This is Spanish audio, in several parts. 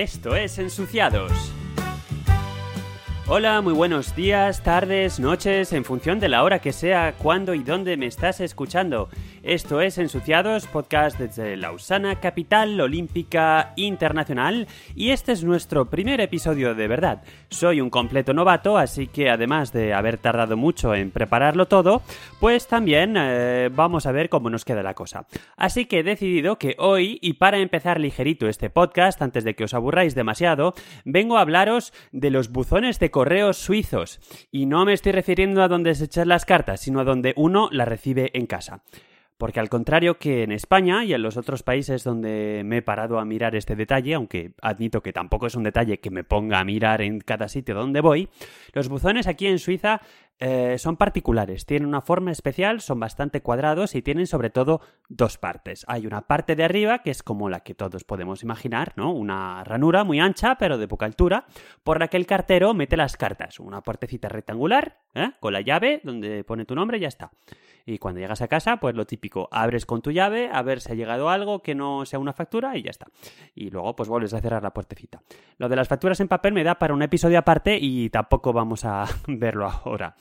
Esto es Ensuciados. Hola, muy buenos días, tardes, noches, en función de la hora que sea, cuándo y dónde me estás escuchando. Esto es Ensuciados, podcast desde Lausana, capital olímpica internacional, y este es nuestro primer episodio de verdad. Soy un completo novato, así que además de haber tardado mucho en prepararlo todo, pues también eh, vamos a ver cómo nos queda la cosa. Así que he decidido que hoy, y para empezar ligerito este podcast, antes de que os aburráis demasiado, vengo a hablaros de los buzones de correos suizos. Y no me estoy refiriendo a donde se echan las cartas, sino a donde uno las recibe en casa. Porque al contrario que en España y en los otros países donde me he parado a mirar este detalle, aunque admito que tampoco es un detalle que me ponga a mirar en cada sitio donde voy, los buzones aquí en Suiza eh, son particulares, tienen una forma especial, son bastante cuadrados y tienen sobre todo dos partes. Hay una parte de arriba que es como la que todos podemos imaginar, ¿no? Una ranura muy ancha pero de poca altura, por la que el cartero mete las cartas. Una puertecita rectangular, ¿eh? con la llave donde pone tu nombre y ya está. Y cuando llegas a casa, pues lo típico, abres con tu llave a ver si ha llegado algo que no sea una factura y ya está. Y luego pues vuelves a cerrar la puertecita. Lo de las facturas en papel me da para un episodio aparte y tampoco vamos a verlo ahora.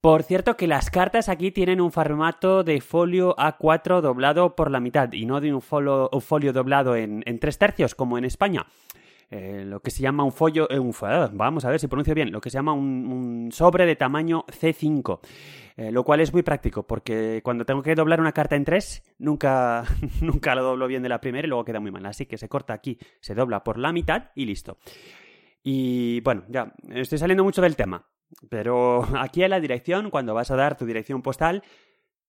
Por cierto que las cartas aquí tienen un formato de folio A4 doblado por la mitad y no de un folio, doblado en, en tres tercios como en España. Eh, lo que se llama un folio, eh, un, ah, vamos a ver si pronuncio bien, lo que se llama un, sobre de tamaño C5, eh, lo cual es muy práctico porque cuando tengo que doblar una carta en tres, nunca, nunca lo doblo bien de la primera y luego queda muy mal, así que se corta aquí, se dobla por la mitad y listo. Y bueno, ya, estoy saliendo mucho del tema, pero aquí en la dirección, cuando vas a dar tu dirección postal,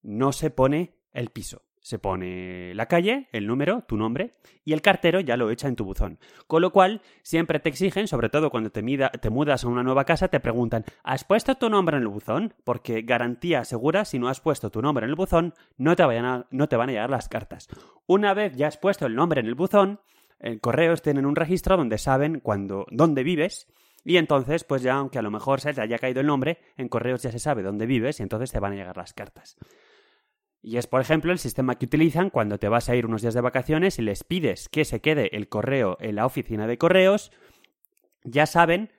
no se pone el piso. Se pone la calle, el número, tu nombre, y el cartero ya lo echa en tu buzón. Con lo cual, siempre te exigen, sobre todo cuando te, te, mudas a una nueva casa, te preguntan, ¿has puesto tu nombre en el buzón? Porque garantía segura, si no has puesto tu nombre en el buzón, no te, vayan no te van a llegar las cartas. Una vez ya has puesto el nombre en el buzón, el correos tienen un registro donde saben cuando, dónde vives, y entonces, pues ya, aunque a lo mejor se te haya caído el nombre, en correos ya se sabe dónde vives y entonces te van a llegar las cartas. Y es, por ejemplo, el sistema que utilizan cuando te vas a ir unos días de vacaciones y les pides que se quede el correo en la oficina de correos, ya saben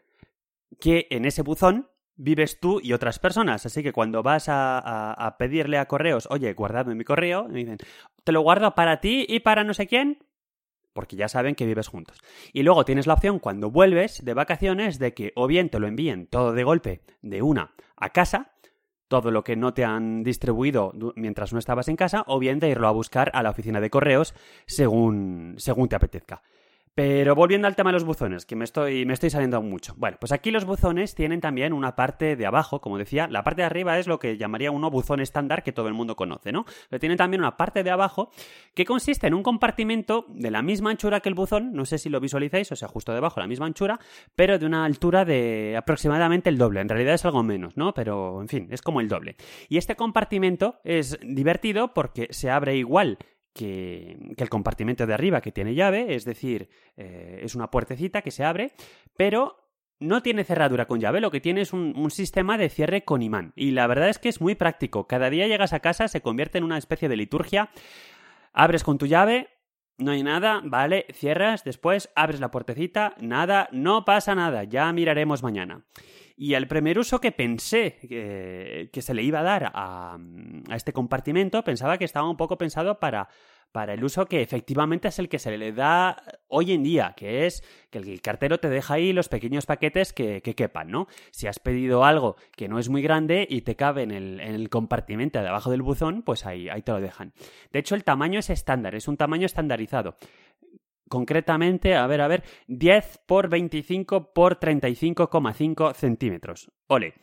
que en ese buzón vives tú y otras personas. Así que cuando vas a, pedirle a correos, oye, guardadme mi correo, me dicen, te lo guardo para ti y para no sé quién, porque ya saben que vives juntos. Y luego tienes la opción cuando vuelves de vacaciones de que o bien te lo envíen todo de golpe de una a casa, todo lo que no te han distribuido mientras no estabas en casa, o bien de irlo a buscar a la oficina de correos según, según te apetezca. Pero volviendo al tema de los buzones, que me estoy, me estoy saliendo mucho. Bueno, pues aquí los buzones tienen también una parte de abajo, como decía, la parte de arriba es lo que llamaría uno buzón estándar que todo el mundo conoce, ¿no? Pero tienen también una parte de abajo que consiste en un compartimento de la misma anchura que el buzón, no sé si lo visualizáis, o sea, justo debajo la misma anchura, pero de una altura de aproximadamente el doble. En realidad es algo menos, ¿no? Pero, en fin, es como el doble. Y este compartimento es divertido porque se abre igual que, el compartimento de arriba que tiene llave, es decir, eh, es una puertecita que se abre, pero no tiene cerradura con llave, lo que tiene es un, un, sistema de cierre con imán. Y la verdad es que es muy práctico. Cada día llegas a casa, se convierte en una especie de liturgia. Abres con tu llave, no hay nada, vale, cierras, después abres la puertecita, nada, no pasa nada, ya miraremos mañana. Y el primer uso que pensé que, se le iba a dar a, este compartimento, pensaba que estaba un poco pensado para, para el uso que efectivamente es el que se le da hoy en día, que es que el cartero te deja ahí los pequeños paquetes que, quepan, ¿no? Si has pedido algo que no es muy grande y te cabe en el, en el compartimento de abajo del buzón, pues ahí, ahí te lo dejan. De hecho, el tamaño es estándar, es un tamaño estandarizado concretamente, a ver, a ver, 10 por 25 por 35,5 centímetros. Ole.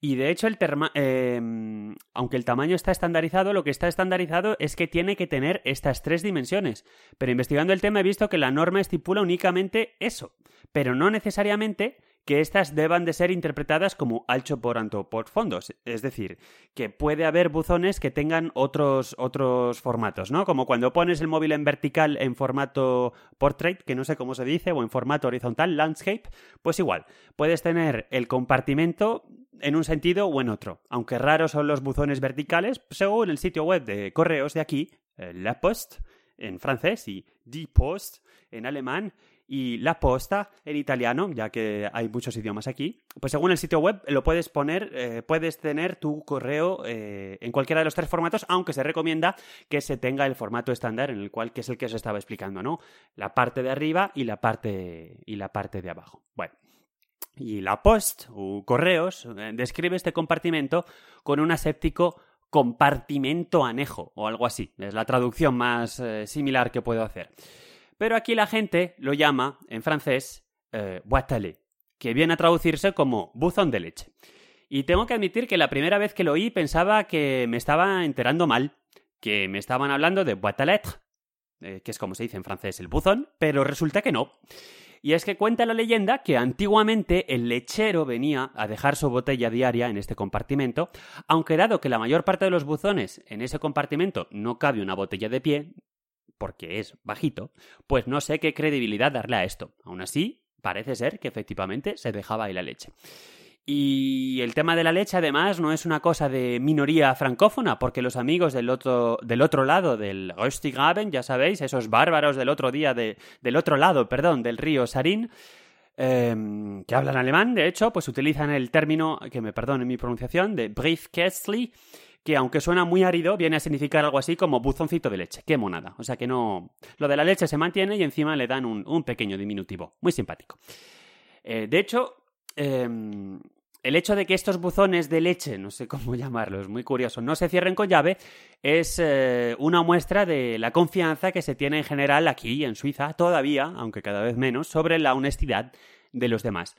Y de hecho, el em, aunque el tamaño está estandarizado, lo que está estandarizado es que tiene que tener estas tres dimensiones. Pero investigando el tema he visto que la norma estipula únicamente eso, pero no necesariamente que éstas deban de ser interpretadas como alto por anto por fondos. Es decir, que puede haber buzones que tengan otros, otros formatos, ¿no? Como cuando pones el móvil en vertical en formato portrait, que no sé cómo se dice, o en formato horizontal, landscape, pues igual, puedes tener el compartimento en un sentido o en otro. Aunque raros son los buzones verticales, según el sitio web de correos de aquí, la Post, en francés y Die Post en alemán y la posta en italiano, ya que hay muchos idiomas aquí, pues según el sitio web lo puedes poner, eh, puedes tener tu correo eh, en cualquiera de los tres formatos, aunque se recomienda que se tenga el formato estándar en el cual, que es el que os estaba explicando, ¿no? La parte de arriba y la parte, y la parte de abajo. Bueno. Y la post, o correos, eh, describe este compartimento con un aséptico compartimento anejo, o algo así. Es la traducción más similar que puedo hacer. Pero aquí la gente lo llama, en francés, eh, boîte que viene a traducirse como buzón de leche. Y tengo que admitir que la primera vez que lo oí pensaba que me estaba enterando mal, que me estaban hablando de boîte à lettres, eh, que es como se dice en francés el buzón, pero resulta que no. Y es que cuenta la leyenda que antiguamente el lechero venía a dejar su botella diaria en este compartimento, aunque dado que la mayor parte de los buzones en ese compartimento no cabe una botella de pie, porque es bajito, pues no sé qué credibilidad darle a esto. Aún así, parece ser que efectivamente se dejaba ahí la leche. Y el tema de la leche, además, no es una cosa de minoría francófona, porque los amigos del otro, del otro lado del Röstigraben, ya sabéis, esos bárbaros del otro día, del otro lado, perdón, del río Sarín, em, que hablan alemán, de hecho, pues utilizan el término, que me perdonen mi pronunciación, de Briefkästli, que aunque suena muy árido, viene a significar algo así como buzoncito de leche. Qué monada. O sea que no. Lo de la leche se mantiene y encima le dan un, pequeño diminutivo. Muy simpático. Eh, de hecho, em, el hecho de que estos buzones de leche, no sé cómo llamarlos, muy curioso, no se cierren con llave, es eh, una muestra de la confianza que se tiene en general aquí en Suiza, todavía, aunque cada vez menos, sobre la honestidad de los demás.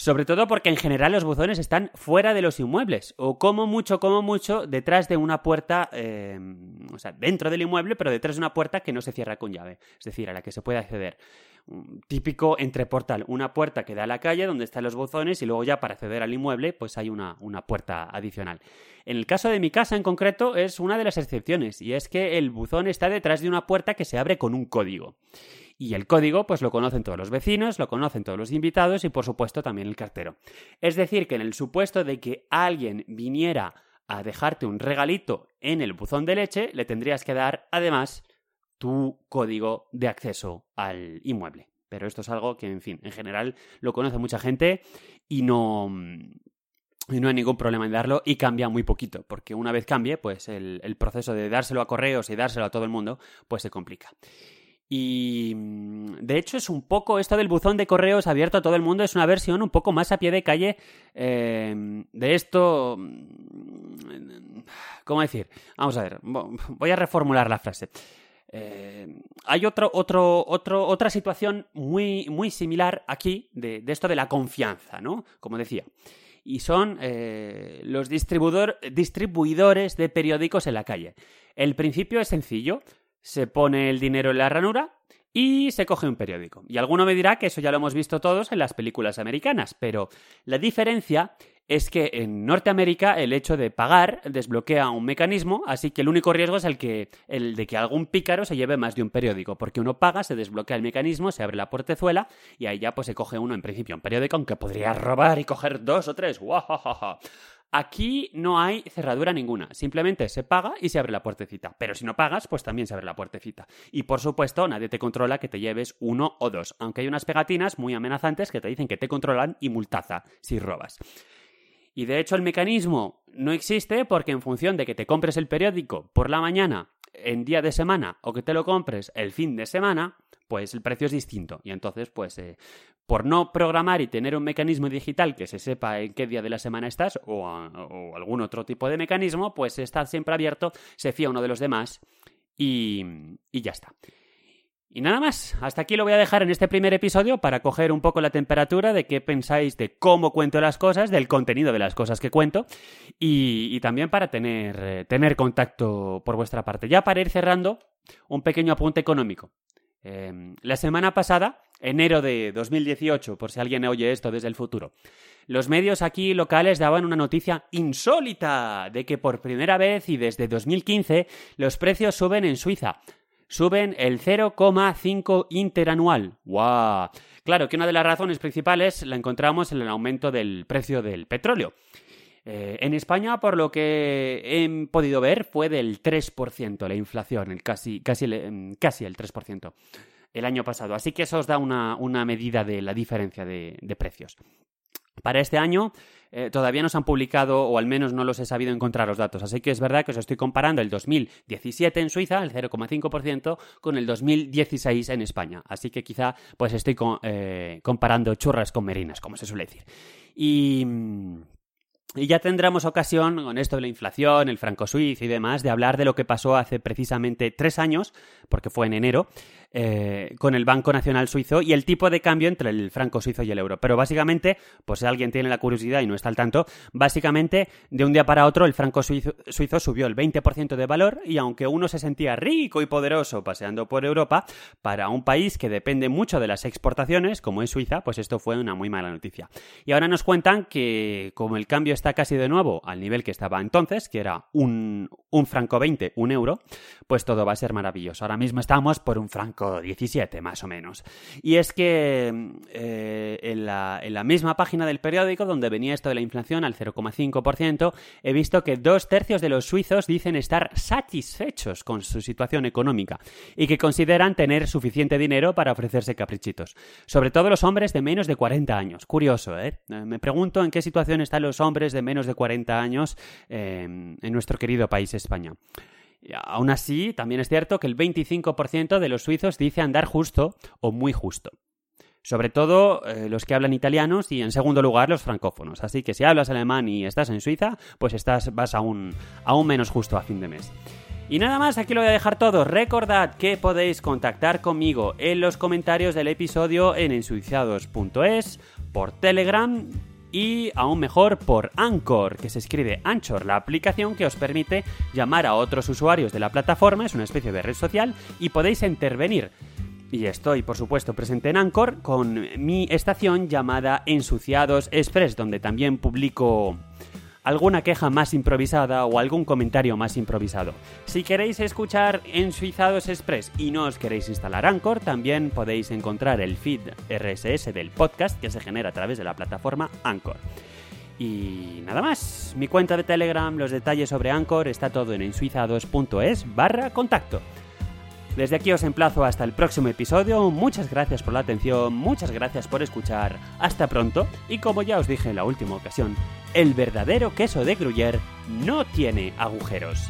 Sobre todo porque en general los buzones están fuera de los inmuebles, o como mucho, como mucho, detrás de una puerta, eh, o sea, dentro del inmueble, pero detrás de una puerta que no se cierra con llave, es decir, a la que se puede acceder. típico entreportal, una puerta que da a la calle donde están los buzones y luego ya para acceder al inmueble pues hay una, una puerta adicional. En el caso de mi casa en concreto es una de las excepciones y es que el buzón está detrás de una puerta que se abre con un código. Y el código, pues lo conocen todos los vecinos, lo conocen todos los invitados y por supuesto también el cartero. Es decir, que en el supuesto de que alguien viniera a dejarte un regalito en el buzón de leche, le tendrías que dar además tu código de acceso al inmueble. Pero esto es algo que, en fin, en general lo conoce mucha gente y no, y no hay ningún problema en darlo y cambia muy poquito, porque una vez cambie, pues el, el, proceso de dárselo a correos y dárselo a todo el mundo, pues se complica. Y mm, de hecho es un poco esto del buzón de correos abierto a todo el mundo, es una versión un poco más a pie de calle eh, de esto... Mm, ¿Cómo decir? Vamos a ver, voy a reformular la frase. Eh, hay otro, otro, otro, otra situación muy, muy similar aquí de, esto de la confianza, ¿no? Como decía. Y son eh, los distribuidor, distribuidores de periódicos en la calle. El principio es sencillo se pone el dinero en la ranura y se coge un periódico. Y alguno me dirá que eso ya lo hemos visto todos en las películas americanas, pero la diferencia es que en Norteamérica el hecho de pagar desbloquea un mecanismo, así que el único riesgo es el, que, el de que algún pícaro se lleve más de un periódico, porque uno paga, se desbloquea el mecanismo, se abre la puertezuela y ahí ya pues se coge uno en principio un periódico, aunque podría robar y coger dos o tres. Aquí no hay cerradura ninguna, simplemente se paga y se abre la puertecita. Pero si no pagas, pues también se abre la puertecita. Y por supuesto, nadie te controla que te lleves uno o dos, aunque hay unas pegatinas muy amenazantes que te dicen que te controlan y multaza si robas. Y de hecho el mecanismo no existe porque en función de que te compres el periódico por la mañana, en día de semana, o que te lo compres el fin de semana, pues el precio es distinto. Y entonces, pues, eh, por no programar y tener un mecanismo digital que se sepa en qué día de la semana estás o, algún otro tipo de mecanismo, pues está siempre abierto, se fía uno de los demás y, y ya está. Y nada más, hasta aquí lo voy a dejar en este primer episodio para coger un poco la temperatura de qué pensáis de cómo cuento las cosas, del contenido de las cosas que cuento y, también para tener, eh, tener contacto por vuestra parte. Ya para ir cerrando, un pequeño apunte económico. Em, la semana pasada, enero de 2018, por si alguien oye esto desde el futuro, los medios aquí locales daban una noticia insólita de que por primera vez y desde 2015 los precios suben en Suiza. Suben el 0,5 interanual. ¡Guau! Claro que una de las razones principales la encontramos en el aumento del precio del petróleo. Eh, en España, por lo que he podido ver, fue del 3% la inflación, el casi, casi, el, casi el 3% el año pasado. Así que eso os da una, medida de la diferencia de, precios. Para este año eh, todavía no se han publicado, o al menos no los he sabido encontrar los datos. Así que es verdad que os estoy comparando el 2017 en Suiza, el 0,5%, con el 2016 en España. Así que quizá pues estoy eh, comparando churras con merinas, como se suele decir. Y... Y ya tendremos ocasión, con esto de la inflación, el franco suizo y demás, de hablar de lo que pasó hace precisamente tres años, porque fue en enero, eh, con el Banco Nacional Suizo y el tipo de cambio entre el franco suizo y el euro. Pero básicamente, pues si alguien tiene la curiosidad y no está al tanto, básicamente de un día para otro el franco suizo, suizo subió el 20% de valor y aunque uno se sentía rico y poderoso paseando por Europa, para un país que depende mucho de las exportaciones, como es Suiza, pues esto fue una muy mala noticia. Y ahora nos cuentan que como el cambio está casi de nuevo al nivel que estaba entonces, que era un, un franco 20, un euro, pues todo va a ser maravilloso. Ahora mismo estamos por un franco 17 más o menos. Y es que eh, en, la, en, la, misma página del periódico donde venía esto de la inflación al 0,5%, he visto que dos tercios de los suizos dicen estar satisfechos con su situación económica y que consideran tener suficiente dinero para ofrecerse caprichitos. Sobre todo los hombres de menos de 40 años. Curioso, ¿eh? Me pregunto en qué situación están los hombres de menos de 40 años eh, en nuestro querido país España. Aún así, también es cierto que el 25% de los suizos dice andar justo o muy justo. Sobre todo eh, los que hablan italianos y en segundo lugar los francófonos. Así que si hablas alemán y estás en Suiza, pues estás, vas aún, aún menos justo a fin de mes. Y nada más, aquí lo voy a dejar todo. Recordad que podéis contactar conmigo en los comentarios del episodio en ensuiciados.es, por Telegram y aún mejor por Anchor, que se escribe Anchor, la aplicación que os permite llamar a otros usuarios de la plataforma, es una especie de red social, y podéis intervenir. Y estoy, por supuesto, presente en Anchor con mi estación llamada Ensuciados Express, donde también publico alguna queja más improvisada o algún comentario más improvisado. Si queréis escuchar en Suizados Express y no os queréis instalar Anchor, también podéis encontrar el feed RSS del podcast que se genera a través de la plataforma Anchor. Y nada más, mi cuenta de Telegram, los detalles sobre Anchor, está todo en ensuizados.es barra contacto. Desde aquí os emplazo hasta el próximo episodio. Muchas gracias por la atención, muchas gracias por escuchar. Hasta pronto. Y como ya os dije en la última ocasión, el verdadero queso de Gruyère no tiene agujeros.